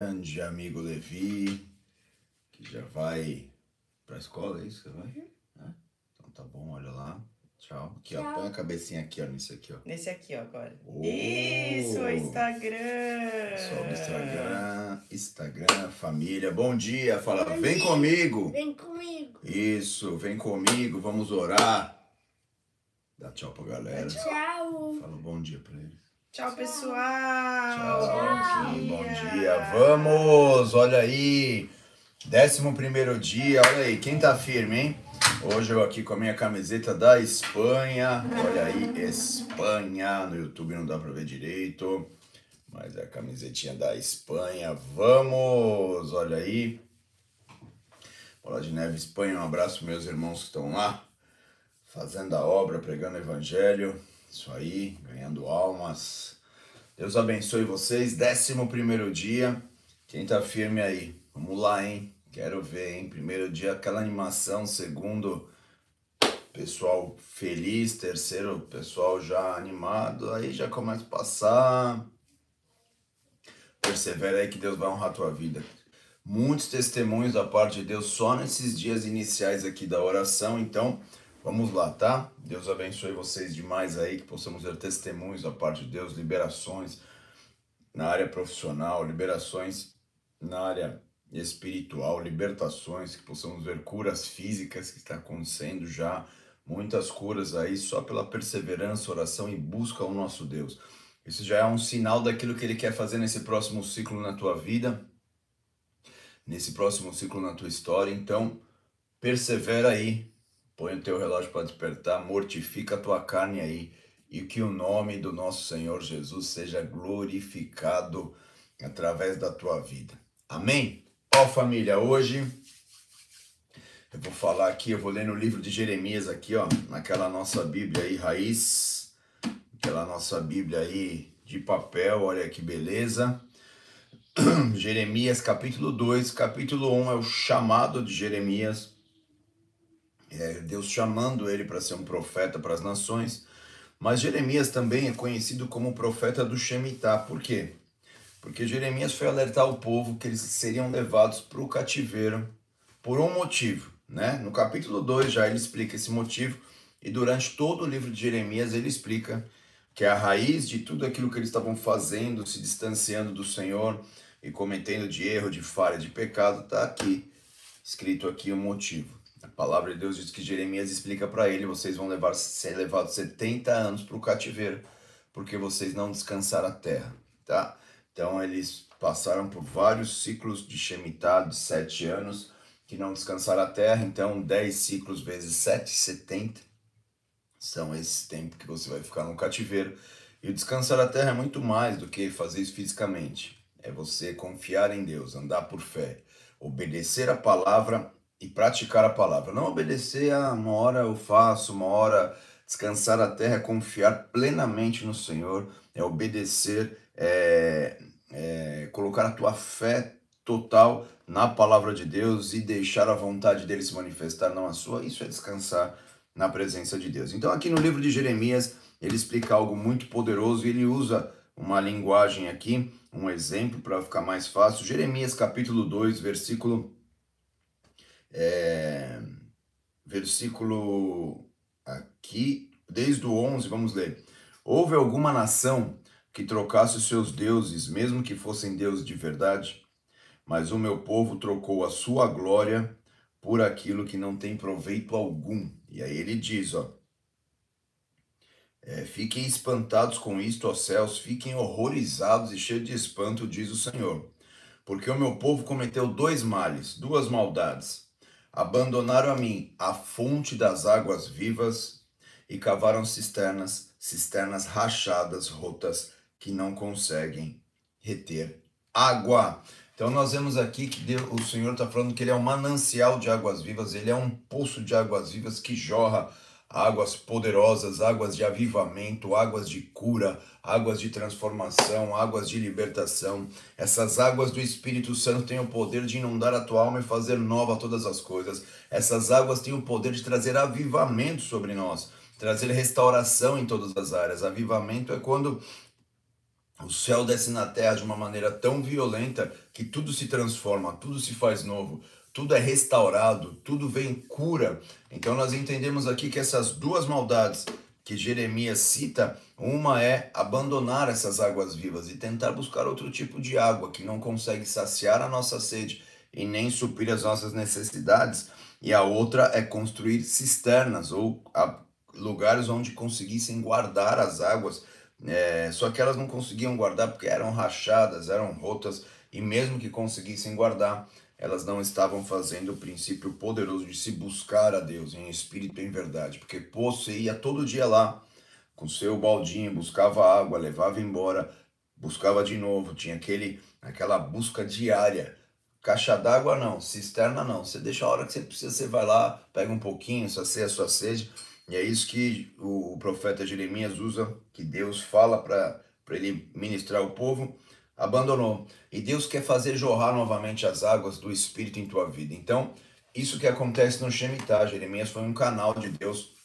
grande amigo Levi, que já vai para a escola, é isso que você vai? É? Então tá bom, olha lá. Tchau. Aqui, ó. Tchau. Põe a cabecinha aqui, ó, nisso aqui, ó. Nesse aqui, ó, agora. Oh! Isso, Instagram. Pessoal do Instagram, Instagram, família. Bom dia, fala, Bom vem dia. comigo. Vem comigo. Isso, vem comigo, vamos orar. Dá tchau pra galera. Tchau. Fala bom dia pra eles. Tchau, pessoal. Tchau, bom dia, bom dia. Vamos, olha aí. Décimo primeiro dia, olha aí, quem tá firme, hein? Hoje eu aqui com a minha camiseta da Espanha. Olha aí, Espanha. No YouTube não dá pra ver direito, mas é a camisetinha da Espanha. Vamos, olha aí. Bola de Neve, Espanha. Um abraço, meus irmãos que estão lá, fazendo a obra, pregando o evangelho. Isso aí, ganhando almas. Deus abençoe vocês. Décimo primeiro dia. Quem tá firme aí? Vamos lá, hein? Quero ver, hein? Primeiro dia, aquela animação. Segundo, pessoal feliz. Terceiro, pessoal já animado. Aí já começa a passar. Persevera aí que Deus vai honrar a tua vida. Muitos testemunhos da parte de Deus só nesses dias iniciais aqui da oração. Então, vamos lá, tá? Deus abençoe vocês demais aí, que possamos ver testemunhos da parte de Deus, liberações na área profissional, liberações na área espiritual, libertações, que possamos ver curas físicas que está acontecendo já, muitas curas aí só pela perseverança, oração e busca ao nosso Deus. Isso já é um sinal daquilo que ele quer fazer nesse próximo ciclo na tua vida, nesse próximo ciclo na tua história. Então, persevera aí, põe o teu relógio para despertar, mortifica a tua carne aí e que o nome do nosso Senhor Jesus seja glorificado através da tua vida. Amém? Ó família, hoje eu vou falar aqui, eu vou ler no livro de Jeremias aqui, ó, naquela nossa Bíblia aí, raiz, aquela nossa Bíblia aí de papel, olha que beleza. Jeremias capítulo 2, capítulo 1 é o chamado de Jeremias. É Deus chamando ele para ser um profeta para as nações. Mas Jeremias também é conhecido como profeta do Shemitah. Por quê? Porque Jeremias foi alertar o povo que eles seriam levados para o cativeiro por um motivo. Né? No capítulo 2 já ele explica esse motivo. E durante todo o livro de Jeremias ele explica que a raiz de tudo aquilo que eles estavam fazendo, se distanciando do Senhor e cometendo de erro, de falha, de pecado, está aqui, escrito aqui o motivo. A palavra de Deus diz que Jeremias explica para ele: vocês vão levar, ser levados 70 anos para o cativeiro, porque vocês não descansaram a terra. Tá? Então eles passaram por vários ciclos de Shemitah de 7 anos, que não descansaram a terra. Então 10 ciclos vezes 7, 70 são esses tempos que você vai ficar no cativeiro. E o descansar a terra é muito mais do que fazer isso fisicamente. É você confiar em Deus, andar por fé, obedecer a palavra e praticar a palavra. Não obedecer a uma hora eu faço, uma hora descansar a terra é confiar plenamente no Senhor, é obedecer, é, é colocar a tua fé total na palavra de Deus e deixar a vontade dele se manifestar, não a sua. Isso é descansar na presença de Deus. Então, aqui no livro de Jeremias, ele explica algo muito poderoso e ele usa uma linguagem aqui, um exemplo para ficar mais fácil. Jeremias capítulo 2, versículo. É, versículo aqui, desde o 11, vamos ler. Houve alguma nação que trocasse os seus deuses, mesmo que fossem deuses de verdade? Mas o meu povo trocou a sua glória por aquilo que não tem proveito algum. E aí ele diz, ó, é, fiquem espantados com isto, ó céus, fiquem horrorizados e cheios de espanto, diz o Senhor. Porque o meu povo cometeu dois males, duas maldades. Abandonaram a mim a fonte das águas vivas e cavaram cisternas, cisternas rachadas, rotas, que não conseguem reter água. Então nós vemos aqui que Deus, o Senhor está falando que Ele é um manancial de águas vivas, Ele é um poço de águas vivas que jorra águas poderosas, águas de avivamento, águas de cura, águas de transformação, águas de libertação. Essas águas do Espírito Santo têm o poder de inundar a tua alma e fazer nova todas as coisas. Essas águas têm o poder de trazer avivamento sobre nós, trazer restauração em todas as áreas. Avivamento é quando o céu desce na terra de uma maneira tão violenta que tudo se transforma, tudo se faz novo, tudo é restaurado, tudo vem cura. Então nós entendemos aqui que essas duas maldades que Jeremias cita, uma é abandonar essas águas vivas e tentar buscar outro tipo de água que não consegue saciar a nossa sede e nem suprir as nossas necessidades, e a outra é construir cisternas ou lugares onde conseguissem guardar as águas é, só que elas não conseguiam guardar porque eram rachadas, eram rotas, e mesmo que conseguissem guardar, elas não estavam fazendo o princípio poderoso de se buscar a Deus em espírito e em verdade, porque poço ia todo dia lá com seu baldinho, buscava água, levava embora, buscava de novo, tinha aquele aquela busca diária. Caixa d'água não, cisterna não. Você deixa a hora que você precisa, você vai lá, pega um pouquinho, sacia a sua sede e é isso que o profeta Jeremias usa, que Deus fala para ele ministrar o povo, abandonou. E Deus quer fazer jorrar novamente as águas do Espírito em tua vida. Então, isso que acontece no Shemitah, Jeremias foi um canal de Deus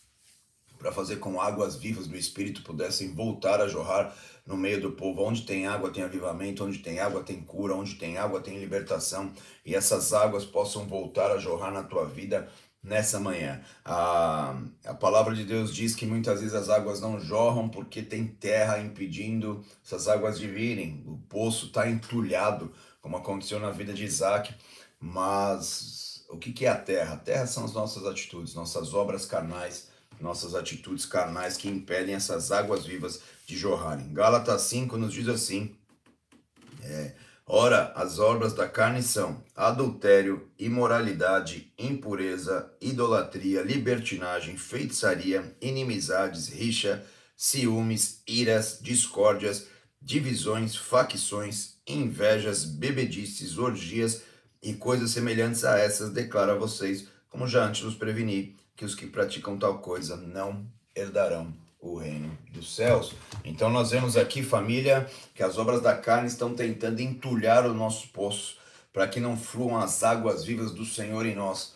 para fazer com águas vivas do Espírito pudessem voltar a jorrar no meio do povo. Onde tem água tem avivamento, onde tem água tem cura, onde tem água tem libertação. E essas águas possam voltar a jorrar na tua vida nessa manhã. A, a palavra de Deus diz que muitas vezes as águas não jorram porque tem terra impedindo essas águas de virem. O poço está entulhado, como aconteceu na vida de Isaac. Mas o que, que é a terra? A terra são as nossas atitudes, nossas obras carnais, nossas atitudes carnais que impedem essas águas vivas de jorrarem. Gálatas 5 nos diz assim. É, Ora, as obras da carne são adultério, imoralidade, impureza, idolatria, libertinagem, feitiçaria, inimizades, rixa, ciúmes, iras, discórdias, divisões, facções, invejas, bebedices, orgias e coisas semelhantes a essas, declaro a vocês, como já antes os preveni, que os que praticam tal coisa não herdarão o reino dos céus. Então nós vemos aqui, família, que as obras da carne estão tentando entulhar o nosso poço para que não fluam as águas vivas do Senhor em nós,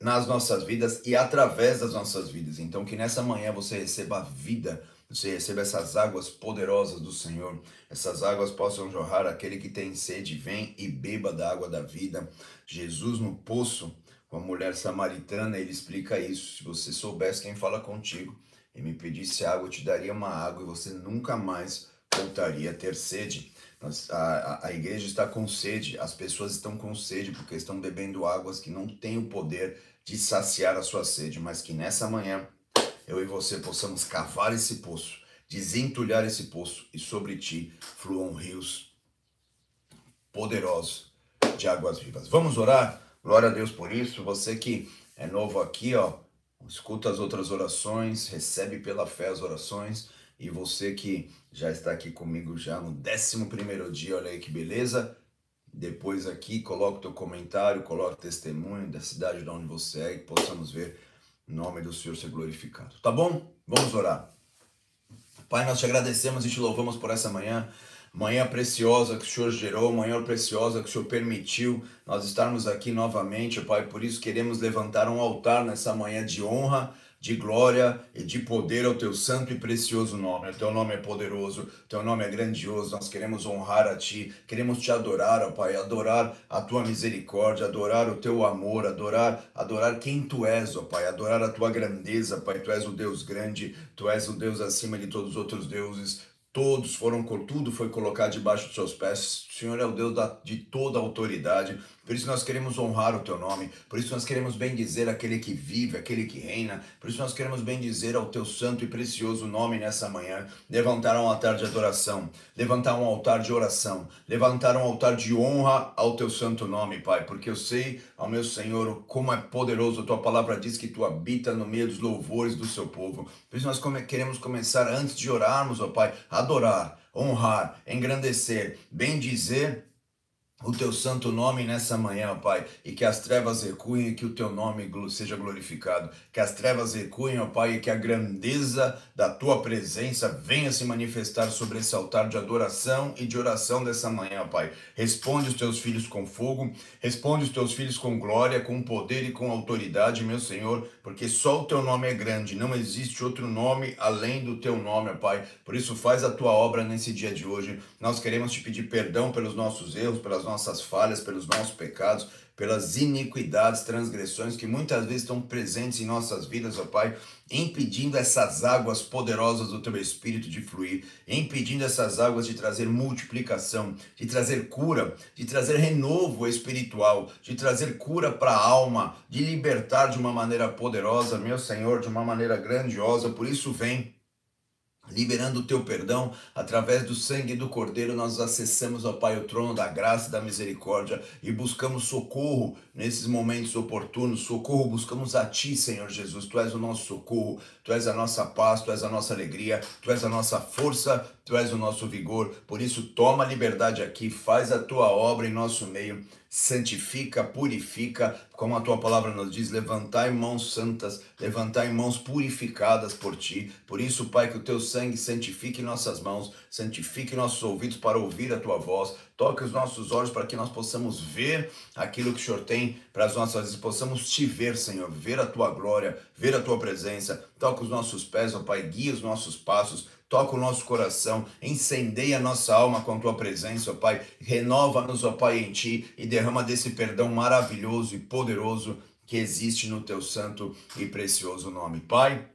nas nossas vidas e através das nossas vidas. Então que nessa manhã você receba a vida, você receba essas águas poderosas do Senhor, essas águas possam jorrar. Aquele que tem sede, vem e beba da água da vida. Jesus no poço, com a mulher samaritana, ele explica isso. Se você soubesse quem fala contigo, e me pedisse água, eu te daria uma água e você nunca mais voltaria a ter sede. A, a, igreja está com sede, as pessoas estão com sede porque estão bebendo águas que não têm o poder de saciar a sua sede, mas que nessa manhã eu e você possamos cavar esse poço, desentulhar esse poço e sobre ti fluam rios poderosos de águas vivas. Vamos orar? Glória a Deus por isso. Você que é novo aqui, ó, escuta as outras orações, recebe pela fé as orações. E você que já está aqui comigo já no 11 primeiro dia, olha aí que beleza. Depois aqui, coloca o teu comentário, coloca o testemunho da cidade de onde você é e possamos ver o nome do Senhor ser glorificado. Tá bom? Vamos orar. Pai, nós te agradecemos e te louvamos por essa manhã manhã preciosa que o Senhor gerou, manhã preciosa que o Senhor permitiu nós estarmos aqui novamente, Pai. Por isso queremos levantar um altar nessa manhã de honra, de glória e de poder ao teu santo e precioso nome. O teu nome é poderoso, teu nome é grandioso. Nós queremos honrar a ti, queremos te adorar, ó Pai, adorar a tua misericórdia, adorar o teu amor, adorar, adorar quem tu és, ó Pai, adorar a tua grandeza, Pai. Tu és o Deus grande, tu és o Deus acima de todos os outros deuses. Todos foram, tudo foi colocado debaixo dos seus pés. O Senhor é o Deus da, de toda autoridade. Por isso nós queremos honrar o teu nome. Por isso nós queremos bendizer aquele que vive, aquele que reina. Por isso nós queremos bendizer ao teu santo e precioso nome nessa manhã. Levantar um altar de adoração, levantar um altar de oração, levantar um altar de honra ao teu santo nome, Pai, porque eu sei, ao meu Senhor, como é poderoso tua palavra diz que tu habita no meio dos louvores do seu povo. Por isso nós queremos começar antes de orarmos, ó Pai, adorar, honrar, engrandecer, bendizer o teu santo nome nessa manhã, Pai, e que as trevas recuem e que o teu nome seja glorificado. Que as trevas recuem, ó Pai, e que a grandeza da tua presença venha se manifestar sobre esse altar de adoração e de oração dessa manhã, Pai. Responde os teus filhos com fogo, responde os teus filhos com glória, com poder e com autoridade, meu Senhor, porque só o teu nome é grande, não existe outro nome além do teu nome, ó Pai. Por isso, faz a tua obra nesse dia de hoje. Nós queremos te pedir perdão pelos nossos erros, pelas nossas falhas, pelos nossos pecados, pelas iniquidades, transgressões que muitas vezes estão presentes em nossas vidas, ó Pai, impedindo essas águas poderosas do Teu Espírito de fluir, impedindo essas águas de trazer multiplicação, de trazer cura, de trazer renovo espiritual, de trazer cura para a alma, de libertar de uma maneira poderosa, meu Senhor, de uma maneira grandiosa. Por isso, vem liberando o teu perdão através do sangue do Cordeiro, nós acessamos, ó Pai, o trono da graça e da misericórdia e buscamos socorro nesses momentos oportunos. Socorro, buscamos a Ti, Senhor Jesus. Tu és o nosso socorro, Tu és a nossa paz, Tu és a nossa alegria, Tu és a nossa força, Tu és o nosso vigor. Por isso, toma liberdade aqui, faz a Tua obra em nosso meio santifica, purifica, como a tua palavra nos diz, levantai mãos santas, levantai mãos purificadas por ti. Por isso, Pai, que o teu sangue santifique nossas mãos, santifique nossos ouvidos para ouvir a tua voz, toque os nossos olhos para que nós possamos ver aquilo que o Senhor tem para as nossas vidas, possamos te ver, Senhor, ver a tua glória, ver a tua presença. Toque os nossos pés, ó Pai, guia os nossos passos, toca o nosso coração, incendeia a nossa alma com a tua presença, ó Pai. Renova-nos, ó Pai, em ti e derrama desse perdão maravilhoso e poderoso que existe no teu santo e precioso nome. Pai,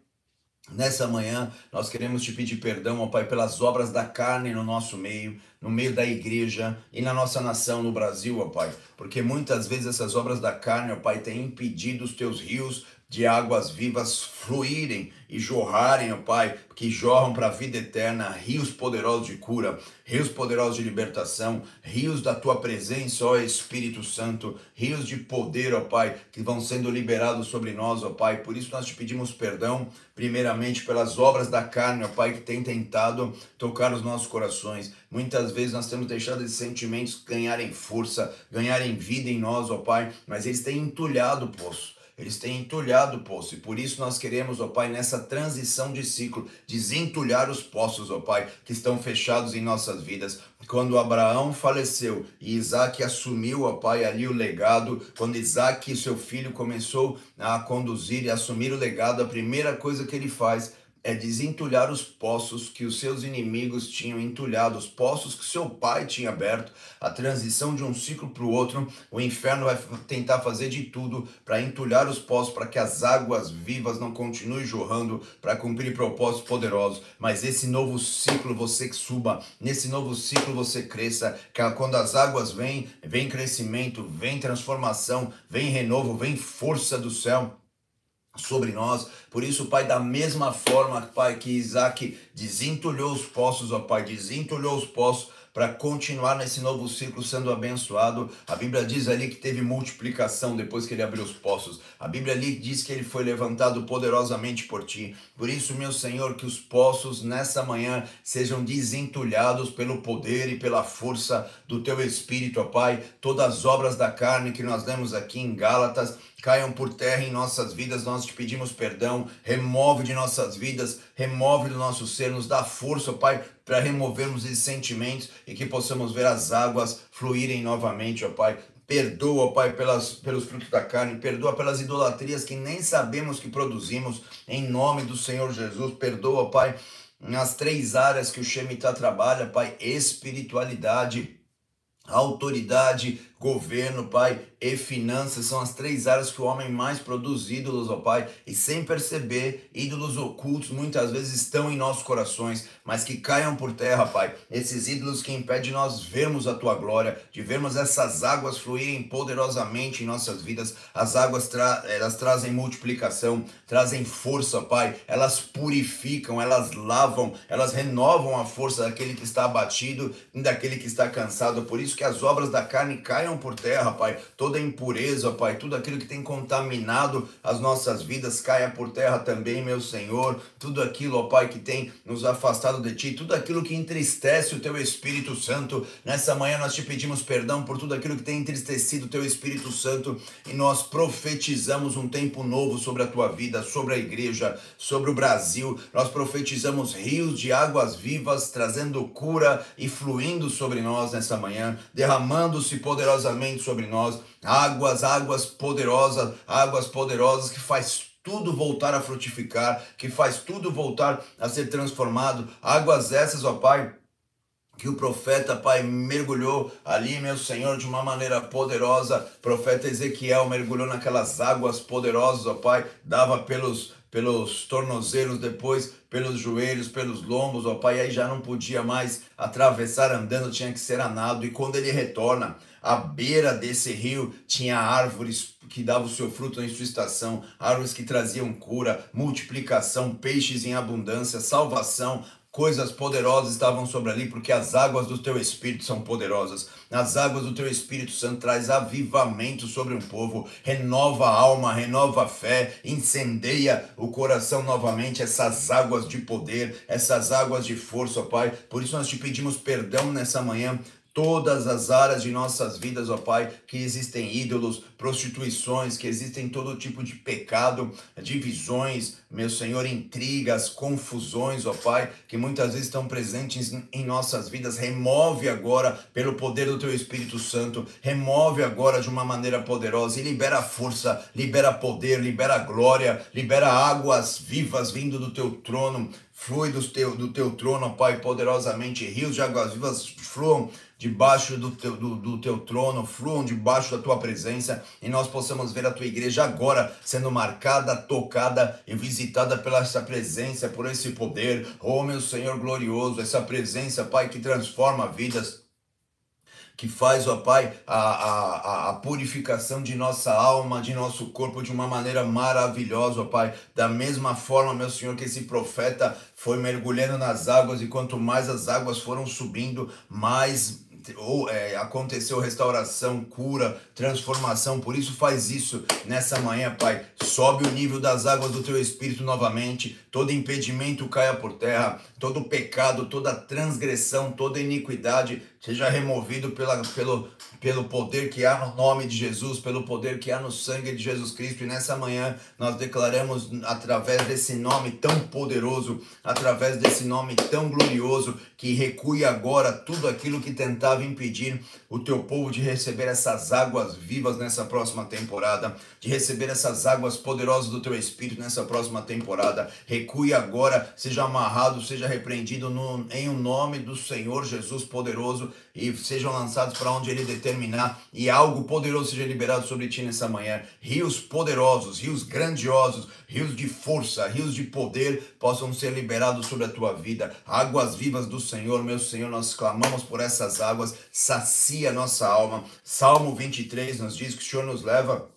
Nessa manhã, nós queremos te pedir perdão, ó Pai, pelas obras da carne no nosso meio, no meio da igreja e na nossa nação, no Brasil, ó Pai. Porque muitas vezes essas obras da carne, ó Pai, têm impedido os teus rios de águas vivas fluírem e jorrarem, ó Pai, que jorram para a vida eterna, rios poderosos de cura, rios poderosos de libertação, rios da tua presença, ó Espírito Santo, rios de poder, ó Pai, que vão sendo liberados sobre nós, ó Pai. Por isso nós te pedimos perdão, primeiramente pelas obras da carne, ó Pai, que tem tentado tocar os nossos corações. Muitas vezes nós temos deixado esses sentimentos ganharem força, ganharem vida em nós, ó Pai, mas eles têm entulhado o poço. Eles têm entulhado o poço e por isso nós queremos, ó Pai, nessa transição de ciclo, desentulhar os poços, ó Pai, que estão fechados em nossas vidas. Quando Abraão faleceu e Isaac assumiu, ó Pai, ali o legado, quando Isaac, seu filho, começou a conduzir e assumir o legado, a primeira coisa que ele faz é desentulhar os poços que os seus inimigos tinham entulhado, os poços que seu pai tinha aberto, a transição de um ciclo para o outro. O inferno vai tentar fazer de tudo para entulhar os poços, para que as águas vivas não continuem jorrando, para cumprir propósitos poderosos. Mas esse novo ciclo você que suba, nesse novo ciclo você cresça, que quando as águas vêm, vem crescimento, vem transformação, vem renovo, vem força do céu sobre nós. Por isso, Pai, da mesma forma, Pai, que Isaac desentulhou os poços, ó Pai, desentulhou os poços para continuar nesse novo ciclo sendo abençoado. A Bíblia diz ali que teve multiplicação depois que ele abriu os poços. A Bíblia ali diz que ele foi levantado poderosamente por ti. Por isso, meu Senhor, que os poços nessa manhã sejam desentulhados pelo poder e pela força do teu Espírito, ó Pai. Todas as obras da carne que nós lemos aqui em Gálatas caiam por terra em nossas vidas, nós te pedimos perdão, remove de nossas vidas, remove do nosso ser, nos dá força, Pai, para removermos esses sentimentos e que possamos ver as águas fluírem novamente, ó Pai. Perdoa, Pai, pelas, pelos frutos da carne, perdoa pelas idolatrias que nem sabemos que produzimos, em nome do Senhor Jesus. Perdoa, Pai, nas três áreas que o Shemitah trabalha, Pai: espiritualidade, autoridade, governo, Pai, e finanças são as três áreas que o homem mais produz ídolos, ó Pai, e sem perceber, ídolos ocultos muitas vezes estão em nossos corações, mas que caiam por terra, Pai. Esses ídolos que impedem nós vermos a tua glória, de vermos essas águas fluírem poderosamente em nossas vidas. As águas tra elas trazem multiplicação, trazem força, Pai. Elas purificam, elas lavam, elas renovam a força daquele que está abatido e daquele que está cansado. Por isso que as obras da carne caem caiam por terra, Pai. Toda impureza, Pai, tudo aquilo que tem contaminado as nossas vidas caia por terra também, meu Senhor. Tudo aquilo, ó Pai, que tem nos afastado de Ti, tudo aquilo que entristece o Teu Espírito Santo. Nessa manhã nós te pedimos perdão por tudo aquilo que tem entristecido o Teu Espírito Santo e nós profetizamos um tempo novo sobre a Tua vida, sobre a igreja, sobre o Brasil. Nós profetizamos rios de águas vivas, trazendo cura e fluindo sobre nós nessa manhã, derramando-se poderosamente sobre nós. Águas, águas poderosas, águas poderosas que faz tudo voltar a frutificar, que faz tudo voltar a ser transformado. Águas essas, ó Pai, que o profeta, Pai, mergulhou ali, meu Senhor, de uma maneira poderosa. Profeta Ezequiel mergulhou naquelas águas poderosas, ó Pai, dava pelos pelos tornozelos, depois pelos joelhos, pelos lombos, ó Pai, aí já não podia mais atravessar andando, tinha que ser a nado. E quando ele retorna, à beira desse rio tinha árvores que davam o seu fruto em sua estação, árvores que traziam cura, multiplicação, peixes em abundância, salvação, coisas poderosas estavam sobre ali, porque as águas do teu Espírito são poderosas. As águas do teu Espírito Santo traz avivamento sobre um povo, renova a alma, renova a fé, incendeia o coração novamente, essas águas de poder, essas águas de força, ó Pai. Por isso nós te pedimos perdão nessa manhã todas as áreas de nossas vidas, ó Pai, que existem ídolos, prostituições, que existem todo tipo de pecado, divisões, meu Senhor, intrigas, confusões, ó Pai, que muitas vezes estão presentes em nossas vidas. Remove agora, pelo poder do Teu Espírito Santo, remove agora de uma maneira poderosa e libera força, libera poder, libera glória, libera águas vivas vindo do Teu trono, flui do teu, do teu trono, Pai, poderosamente, rios de águas vivas fluam debaixo do teu, do, do teu trono, fluam debaixo da tua presença e nós possamos ver a tua igreja agora sendo marcada, tocada e visitada pela essa presença, por esse poder. Oh, meu Senhor glorioso, essa presença, Pai, que transforma vidas que faz, ó Pai, a, a, a purificação de nossa alma, de nosso corpo de uma maneira maravilhosa, ó Pai. Da mesma forma, meu Senhor, que esse profeta foi mergulhando nas águas e quanto mais as águas foram subindo, mais ou, é, aconteceu restauração, cura, transformação. Por isso faz isso nessa manhã, Pai. Sobe o nível das águas do teu espírito novamente. Todo impedimento caia por terra, todo pecado, toda transgressão, toda iniquidade seja removido pela, pelo, pelo poder que há no nome de Jesus, pelo poder que há no sangue de Jesus Cristo. E nessa manhã nós declaramos através desse nome tão poderoso, através desse nome tão glorioso, que recue agora tudo aquilo que tentava impedir o teu povo de receber essas águas vivas nessa próxima temporada, de receber essas águas poderosas do teu Espírito nessa próxima temporada. Recue agora, seja amarrado, seja repreendido no, em o nome do Senhor Jesus poderoso e sejam lançados para onde Ele determinar e algo poderoso seja liberado sobre ti nessa manhã. Rios poderosos, rios grandiosos, rios de força, rios de poder possam ser liberados sobre a tua vida. Águas vivas do Senhor, meu Senhor, nós clamamos por essas águas, sacia nossa alma. Salmo 23 nos diz que o Senhor nos leva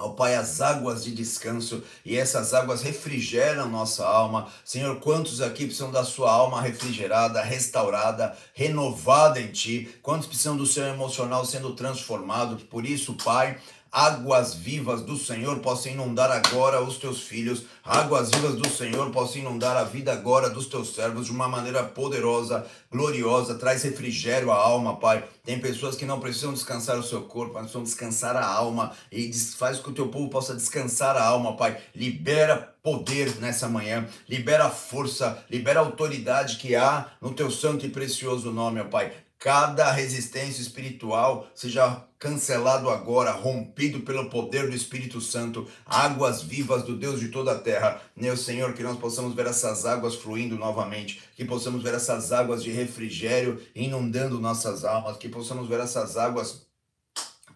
Ó Pai, as águas de descanso e essas águas refrigeram nossa alma. Senhor, quantos aqui precisam da sua alma refrigerada, restaurada, renovada em Ti? Quantos precisam do seu emocional sendo transformado? Por isso, Pai, águas vivas do Senhor possam inundar agora os teus filhos, águas vivas do Senhor possam inundar a vida agora dos teus servos de uma maneira poderosa, gloriosa, traz refrigério à alma, Pai. Tem pessoas que não precisam descansar o seu corpo, mas precisam descansar a alma. E faz com que o teu povo possa descansar a alma, Pai. Libera poder nessa manhã, libera força, libera autoridade que há no teu santo e precioso nome, ó Pai cada resistência espiritual seja cancelado agora, rompido pelo poder do Espírito Santo, águas vivas do Deus de toda a terra. Meu Senhor, que nós possamos ver essas águas fluindo novamente, que possamos ver essas águas de refrigério inundando nossas almas, que possamos ver essas águas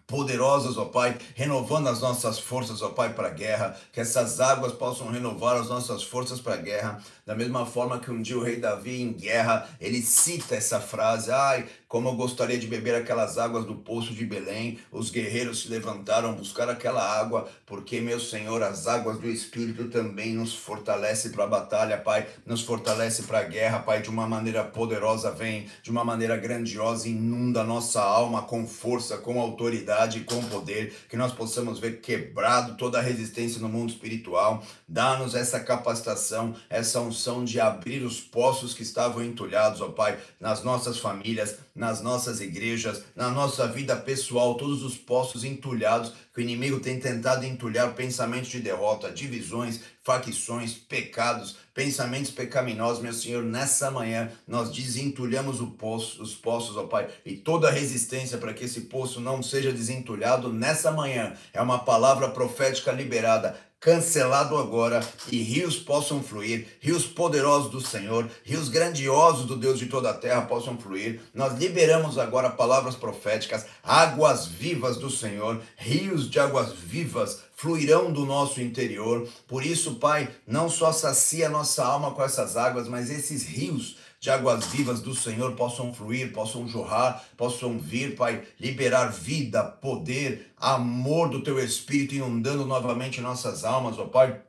poderosas, ó Pai, renovando as nossas forças, ó Pai, para a guerra, que essas águas possam renovar as nossas forças para a guerra. Da mesma forma que um dia o rei Davi em guerra, ele cita essa frase: "Ai, como eu gostaria de beber aquelas águas do poço de Belém". Os guerreiros se levantaram buscar aquela água, porque meu Senhor, as águas do espírito também nos fortalece para a batalha, Pai, nos fortalece para a guerra, Pai, de uma maneira poderosa vem, de uma maneira grandiosa inunda a nossa alma com força, com autoridade, com poder, que nós possamos ver quebrado toda a resistência no mundo espiritual. Dá-nos essa capacitação, essa unção de abrir os poços que estavam entulhados, ó Pai, nas nossas famílias, nas nossas igrejas, na nossa vida pessoal, todos os poços entulhados que o inimigo tem tentado entulhar pensamentos de derrota, divisões, facções, pecados, pensamentos pecaminosos, meu Senhor, nessa manhã nós desentulhamos poço, os poços, ó Pai, e toda resistência para que esse poço não seja desentulhado nessa manhã. É uma palavra profética liberada cancelado agora e rios possam fluir, rios poderosos do Senhor, rios grandiosos do Deus de toda a terra possam fluir. Nós liberamos agora palavras proféticas, águas vivas do Senhor, rios de águas vivas fluirão do nosso interior. Por isso, Pai, não só sacia nossa alma com essas águas, mas esses rios de águas vivas do Senhor possam fluir, possam jorrar, possam vir, Pai, liberar vida, poder, amor do Teu Espírito inundando novamente nossas almas, ó Pai.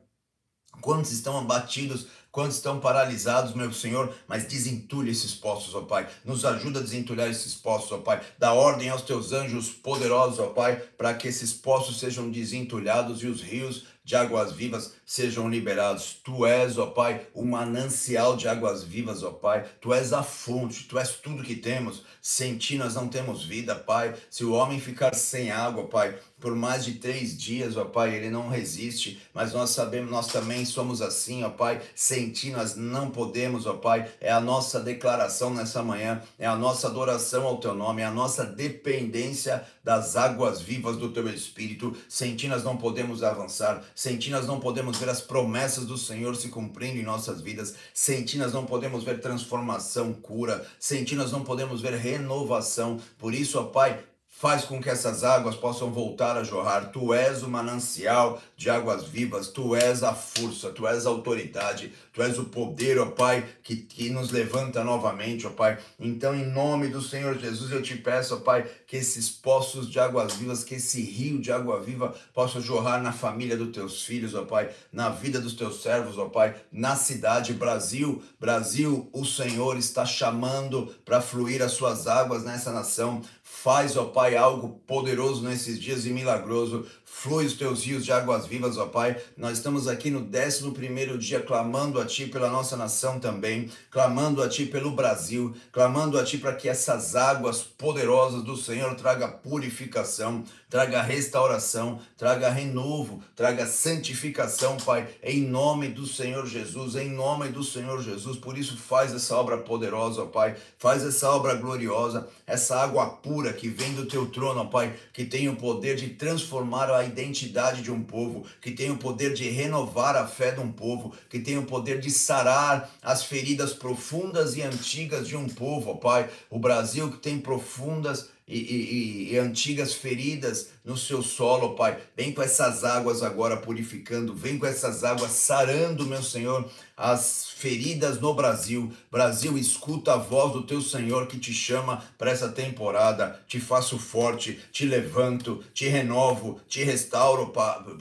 Quantos estão abatidos, quantos estão paralisados, meu Senhor, mas desentulhe esses poços, ó Pai. Nos ajuda a desentulhar esses poços, ó Pai. Dá ordem aos teus anjos poderosos, ó Pai, para que esses poços sejam desentulhados e os rios de águas vivas sejam liberados. Tu és, ó Pai, o manancial de águas vivas, ó Pai. Tu és a fonte, tu és tudo que temos. Sem ti nós não temos vida, Pai. Se o homem ficar sem água, Pai, por mais de três dias, ó Pai, ele não resiste, mas nós sabemos, nós também somos assim, ó Pai, sem Ti nós não podemos, ó Pai, é a nossa declaração nessa manhã, é a nossa adoração ao Teu nome, é a nossa dependência das águas vivas do Teu Espírito, sem Ti nós não podemos avançar, sem Ti nós não podemos ver as promessas do Senhor se cumprindo em nossas vidas, sem Ti nós não podemos ver transformação, cura, sem Ti nós não podemos ver renovação, por isso, ó Pai, Faz com que essas águas possam voltar a jorrar. Tu és o manancial de águas vivas, tu és a força, tu és a autoridade, tu és o poder, ó Pai, que, que nos levanta novamente, ó Pai. Então, em nome do Senhor Jesus, eu te peço, ó Pai, que esses poços de águas vivas, que esse rio de água viva possa jorrar na família dos teus filhos, ó Pai, na vida dos teus servos, ó Pai, na cidade Brasil. Brasil, o Senhor está chamando para fluir as suas águas nessa nação. Faz, ó Pai, algo poderoso nesses dias e milagroso. Flui os teus rios de águas vivas, ó Pai. Nós estamos aqui no 11 dia clamando a Ti pela nossa nação também, clamando a Ti pelo Brasil, clamando a Ti para que essas águas poderosas do Senhor traga purificação, traga restauração, traga renovo, traga santificação, Pai, em nome do Senhor Jesus, em nome do Senhor Jesus. Por isso, faz essa obra poderosa, Pai, faz essa obra gloriosa, essa água pura que vem do Teu trono, Pai, que tem o poder de transformar a identidade de um povo, que tem o poder de renovar a fé de um povo, que tem o poder de sarar as feridas profundas e antigas de um povo, ó Pai. O Brasil que tem profundas e, e, e, antigas feridas no seu solo, Pai. Vem com essas águas agora purificando, vem com essas águas sarando, meu Senhor, as feridas no Brasil. Brasil, escuta a voz do teu Senhor que te chama para essa temporada. Te faço forte, te levanto, te renovo, te restauro,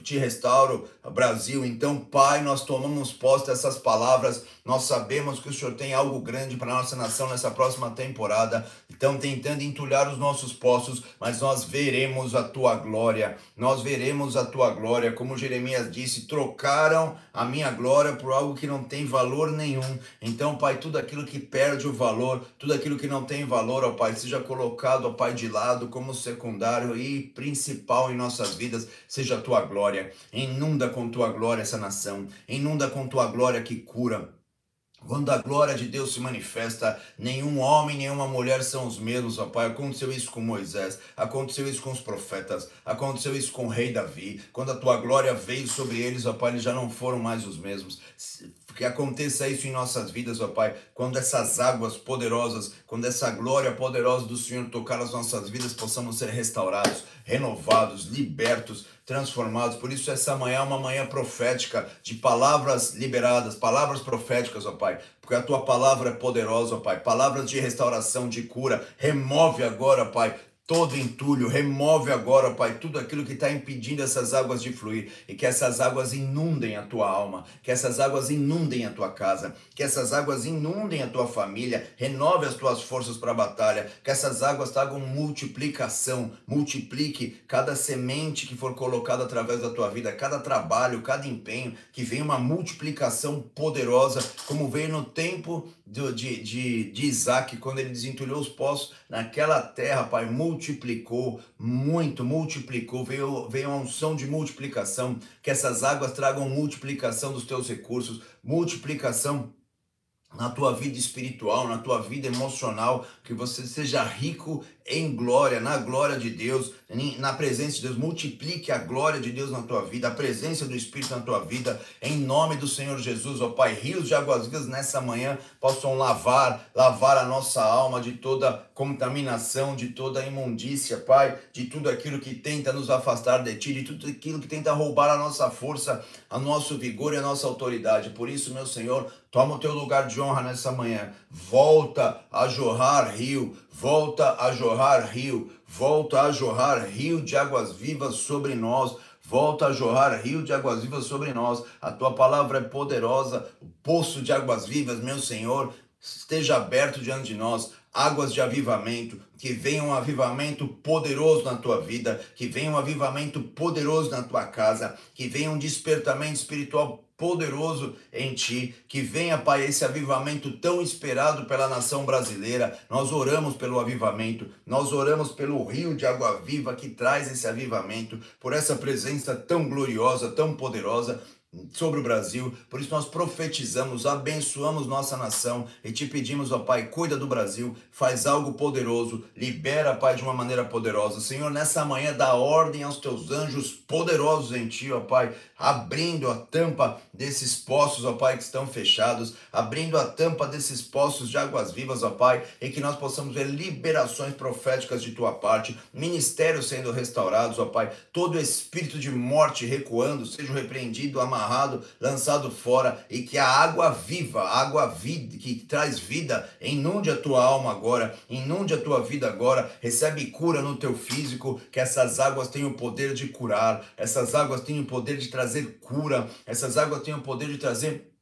te restauro, Brasil. Então, Pai, nós tomamos posse dessas palavras. Nós sabemos que o Senhor tem algo grande para nossa nação nessa próxima temporada. Então, tentando entulhar os nossos poços, mas nós veremos a tua glória. Nós veremos a tua glória, como Jeremias disse, trocaram a minha glória por algo que não tem valor nenhum. Então, Pai, tudo aquilo que perde o valor, tudo aquilo que não tem valor, ó Pai, seja colocado, ó Pai, de lado como secundário e principal em nossas vidas, seja a tua glória. Inunda com tua glória essa nação, inunda com tua glória que cura Quando a glória de Deus se manifesta, nenhum homem, nenhuma mulher são os mesmos, ó Pai. Aconteceu isso com Moisés, aconteceu isso com os profetas, aconteceu isso com o rei Davi. Quando a tua glória veio sobre eles, ó Pai, eles já não foram mais os mesmos. Que aconteça isso em nossas vidas, ó Pai. Quando essas águas poderosas, quando essa glória poderosa do Senhor tocar as nossas vidas, possamos ser restaurados, renovados, libertos transformados. Por isso, essa manhã é uma manhã profética de palavras liberadas, palavras proféticas, ó Pai. Porque a tua palavra é poderosa, ó Pai. Palavras de restauração, de cura. Remove agora, Pai, todo entulho, remove agora, Pai, tudo aquilo que está impedindo essas águas de fluir. E que essas águas inundem a tua alma, que essas águas inundem a tua casa, que essas águas inundem a tua família, renove as tuas forças para a batalha, que essas águas tragam multiplicação, multiplique cada semente que for colocada através da tua vida, cada trabalho, cada empenho, que venha uma multiplicação poderosa, como veio no tempo de, de, de Isaac, quando ele desentulhou os poços naquela terra, Pai, multiplicou muito, multiplicou, veio, veio a unção de multiplicação, que essas águas tragam multiplicação dos teus recursos, multiplicação na tua vida espiritual, na tua vida emocional, que você seja rico em glória, na glória de Deus, na presença de Deus. Multiplique a glória de Deus na tua vida, a presença do Espírito na tua vida, em nome do Senhor Jesus, ó Pai. Rios de águas vivas nessa manhã possam lavar, lavar a nossa alma de toda contaminação, de toda imundícia, Pai, de tudo aquilo que tenta nos afastar de Ti, de tudo aquilo que tenta roubar a nossa força, a nosso vigor e a nossa autoridade. Por isso, meu Senhor, toma o teu lugar de honra nessa manhã. Volta a jorrar rio, volta a jorrar rio, volta a jorrar rio de águas vivas sobre nós. Volta a jorrar rio de águas vivas sobre nós. A tua palavra é poderosa. O poço de águas vivas, meu Senhor, esteja aberto diante de nós. Águas de avivamento, que venha um avivamento poderoso na tua vida, que venha um avivamento poderoso na tua casa, que venha um despertamento espiritual poderoso em ti, que venha, Pai, esse avivamento tão esperado pela nação brasileira. Nós oramos pelo avivamento, nós oramos pelo rio de água viva que traz esse avivamento, por essa presença tão gloriosa, tão poderosa sobre o Brasil. Por isso nós profetizamos, abençoamos nossa nação e te pedimos, ó Pai, cuida do Brasil, faz algo poderoso, libera, Pai, de uma maneira poderosa. Senhor, nessa manhã dá ordem aos teus anjos poderosos em ti, ó Pai, abrindo a tampa desses poços, ó Pai, que estão fechados, abrindo a tampa desses poços de águas vivas, ó Pai, e que nós possamos ver liberações proféticas de tua parte, ministérios sendo restaurados, ó Pai, todo espírito de morte recuando, seja repreendido, amarrado lançado fora, e que a água viva, a água vida, que traz vida, inunde a tua alma agora, inunde a tua vida agora, recebe cura no teu físico, que essas águas tenham o poder de curar, essas águas tenham o poder de trazer cura, essas águas tenham o poder de trazer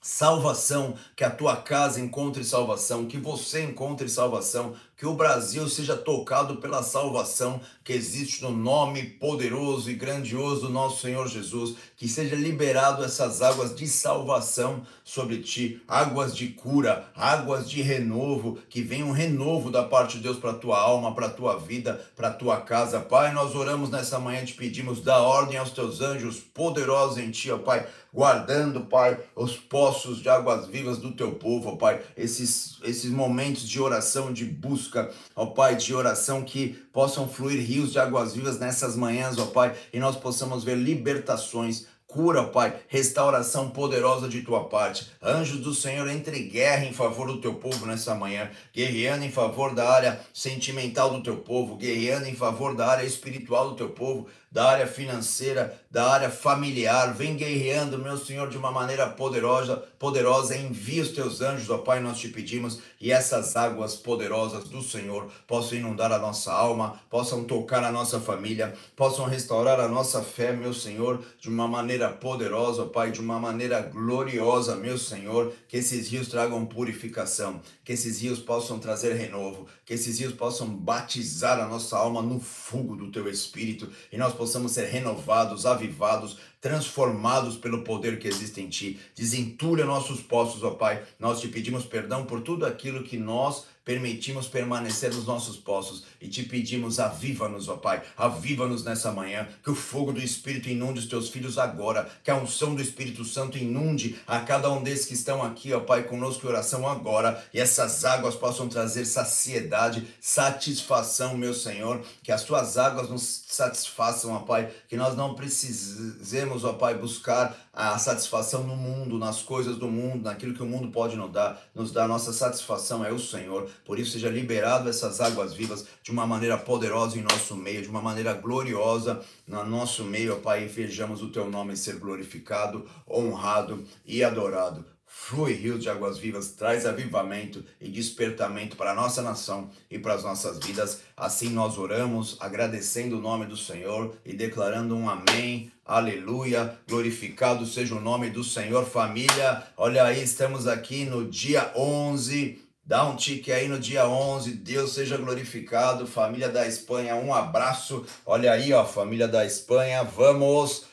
salvação, que a tua casa encontre salvação, que você encontre salvação, que o Brasil seja tocado pela salvação que existe no nome poderoso e grandioso do nosso Senhor Jesus, que seja liberado essas águas de salvação sobre ti, águas de cura, águas de renovo, que venha um renovo da parte de Deus para tua alma, para tua vida, para tua casa. Pai, nós oramos nessa manhã, te pedimos, dá ordem aos teus anjos poderosos em ti, ó Pai, guardando, Pai, os poços de águas vivas do teu povo, ó Pai, esses, esses momentos de oração, de busca busca, ó Pai, de oração, que possam fluir rios de águas vivas nessas manhãs, ó Pai, e nós possamos ver libertações, cura, Pai, restauração poderosa de tua parte. Anjos do Senhor, entre guerra em favor do teu povo nessa manhã, guerreando em favor da área sentimental do teu povo, guerreando em favor da área espiritual do teu povo, da área financeira, da área familiar. Vem guerreando, meu Senhor, de uma maneira poderosa, poderosa. Envia os teus anjos, ó Pai, nós te pedimos, e essas águas poderosas do Senhor possam inundar a nossa alma, possam tocar a nossa família, possam restaurar a nossa fé, meu Senhor, de uma maneira poderosa, Pai, de uma maneira gloriosa, meu Senhor, que esses rios tragam purificação, que esses rios possam trazer renovo, que esses rios possam batizar a nossa alma no fogo do teu espírito e nós possamos ser renovados, avivados, transformados pelo poder que existe em ti. Desentulha nossos poços, ó Pai. Nós te pedimos perdão por tudo aquilo que nós permitimos permanecer nos nossos postos e te pedimos, aviva-nos, ó Pai, aviva-nos nessa manhã, que o fogo do Espírito inunde os teus filhos agora, que a unção do Espírito Santo inunde a cada um desses que estão aqui, ó Pai, conosco em oração agora, e essas águas possam trazer saciedade, satisfação, meu Senhor, que as tuas águas nos satisfaçam, ó Pai, que nós não precisemos, ó Pai, buscar a satisfação no mundo, nas coisas do mundo, naquilo que o mundo pode nos dar, nos dar nossa satisfação é o Senhor. Por isso seja liberado essas águas vivas de uma maneira poderosa em nosso meio, de uma maneira gloriosa no nosso meio, ó Pai, e vejamos o teu nome ser glorificado, honrado e adorado. Flui rio de águas vivas, traz avivamento e despertamento para a nossa nação e para as nossas vidas. Assim nós oramos, agradecendo o nome do Senhor e declarando um amém. Aleluia, glorificado seja o nome do Senhor, família. Olha aí, estamos aqui no dia 11. Dá um tique aí no dia 11. Deus seja glorificado. Família da Espanha, um abraço. Olha aí, ó, família da Espanha. Vamos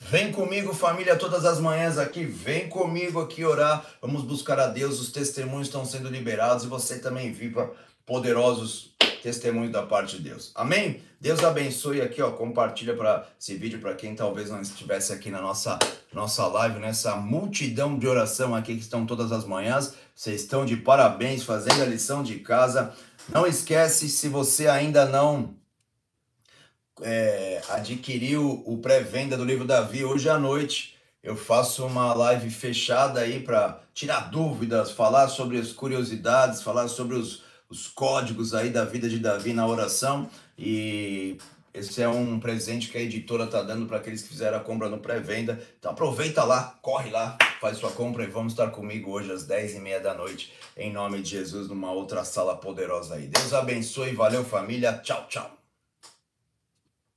Vem comigo, família, todas as manhãs aqui. Vem comigo aqui orar. Vamos buscar a Deus. Os testemunhos estão sendo liberados e você também viva poderosos testemunhos da parte de Deus. Amém? Deus abençoe aqui, ó. Compartilha para esse vídeo para quem talvez não estivesse aqui na nossa nossa live, nessa multidão de oração aqui que estão todas as manhãs. Vocês estão de parabéns fazendo a lição de casa. Não esquece se você ainda não é, adquiriu o pré-venda do livro Davi hoje à noite. Eu faço uma live fechada aí para tirar dúvidas, falar sobre as curiosidades, falar sobre os, os códigos aí da vida de Davi na oração. E esse é um presente que a editora tá dando para aqueles que fizeram a compra no pré-venda. Então aproveita lá, corre lá, faz sua compra e vamos estar comigo hoje às 10 e meia da noite, em nome de Jesus, numa outra sala poderosa aí. Deus abençoe, valeu família, tchau, tchau.